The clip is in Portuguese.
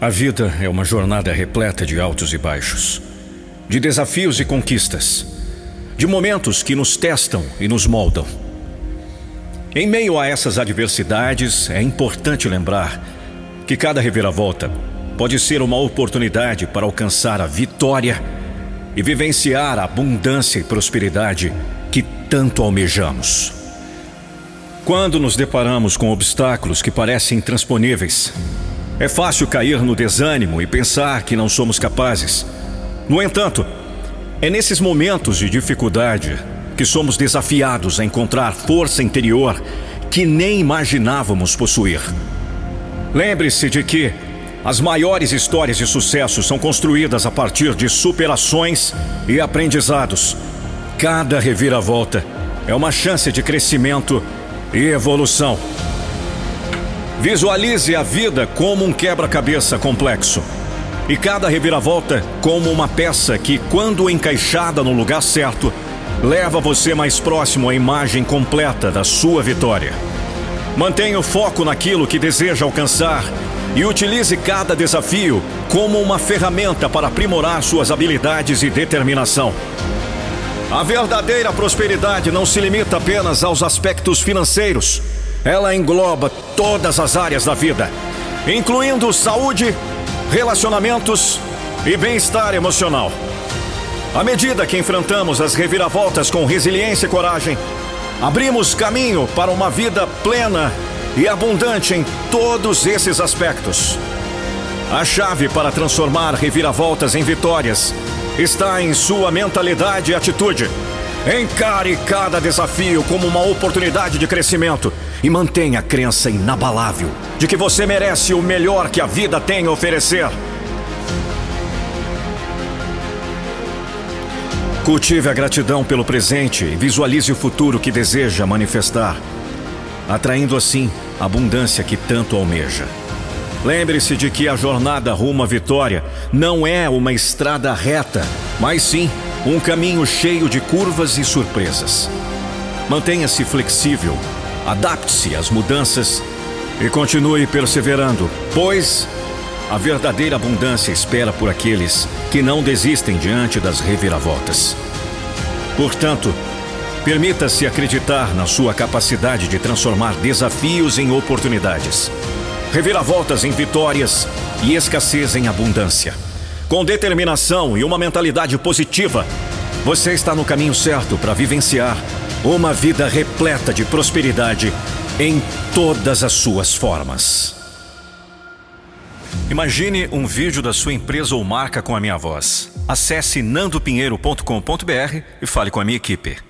A vida é uma jornada repleta de altos e baixos, de desafios e conquistas, de momentos que nos testam e nos moldam. Em meio a essas adversidades, é importante lembrar que cada reviravolta pode ser uma oportunidade para alcançar a vitória e vivenciar a abundância e prosperidade que tanto almejamos. Quando nos deparamos com obstáculos que parecem intransponíveis, é fácil cair no desânimo e pensar que não somos capazes. No entanto, é nesses momentos de dificuldade que somos desafiados a encontrar força interior que nem imaginávamos possuir. Lembre-se de que as maiores histórias de sucesso são construídas a partir de superações e aprendizados. Cada reviravolta é uma chance de crescimento e evolução. Visualize a vida como um quebra-cabeça complexo. E cada reviravolta como uma peça que, quando encaixada no lugar certo, leva você mais próximo à imagem completa da sua vitória. Mantenha o foco naquilo que deseja alcançar e utilize cada desafio como uma ferramenta para aprimorar suas habilidades e determinação. A verdadeira prosperidade não se limita apenas aos aspectos financeiros. Ela engloba todas as áreas da vida, incluindo saúde, relacionamentos e bem-estar emocional. À medida que enfrentamos as reviravoltas com resiliência e coragem, abrimos caminho para uma vida plena e abundante em todos esses aspectos. A chave para transformar reviravoltas em vitórias está em sua mentalidade e atitude. Encare cada desafio como uma oportunidade de crescimento e mantenha a crença inabalável de que você merece o melhor que a vida tem a oferecer. Cultive a gratidão pelo presente e visualize o futuro que deseja manifestar, atraindo assim a abundância que tanto almeja. Lembre-se de que a jornada rumo à vitória não é uma estrada reta, mas sim um caminho cheio de curvas e surpresas. Mantenha-se flexível, adapte-se às mudanças e continue perseverando, pois a verdadeira abundância espera por aqueles que não desistem diante das reviravoltas. Portanto, permita-se acreditar na sua capacidade de transformar desafios em oportunidades reviravoltas em vitórias e escassez em abundância. Com determinação e uma mentalidade positiva, você está no caminho certo para vivenciar uma vida repleta de prosperidade em todas as suas formas. Imagine um vídeo da sua empresa ou marca com a minha voz. Acesse nandopinheiro.com.br e fale com a minha equipe.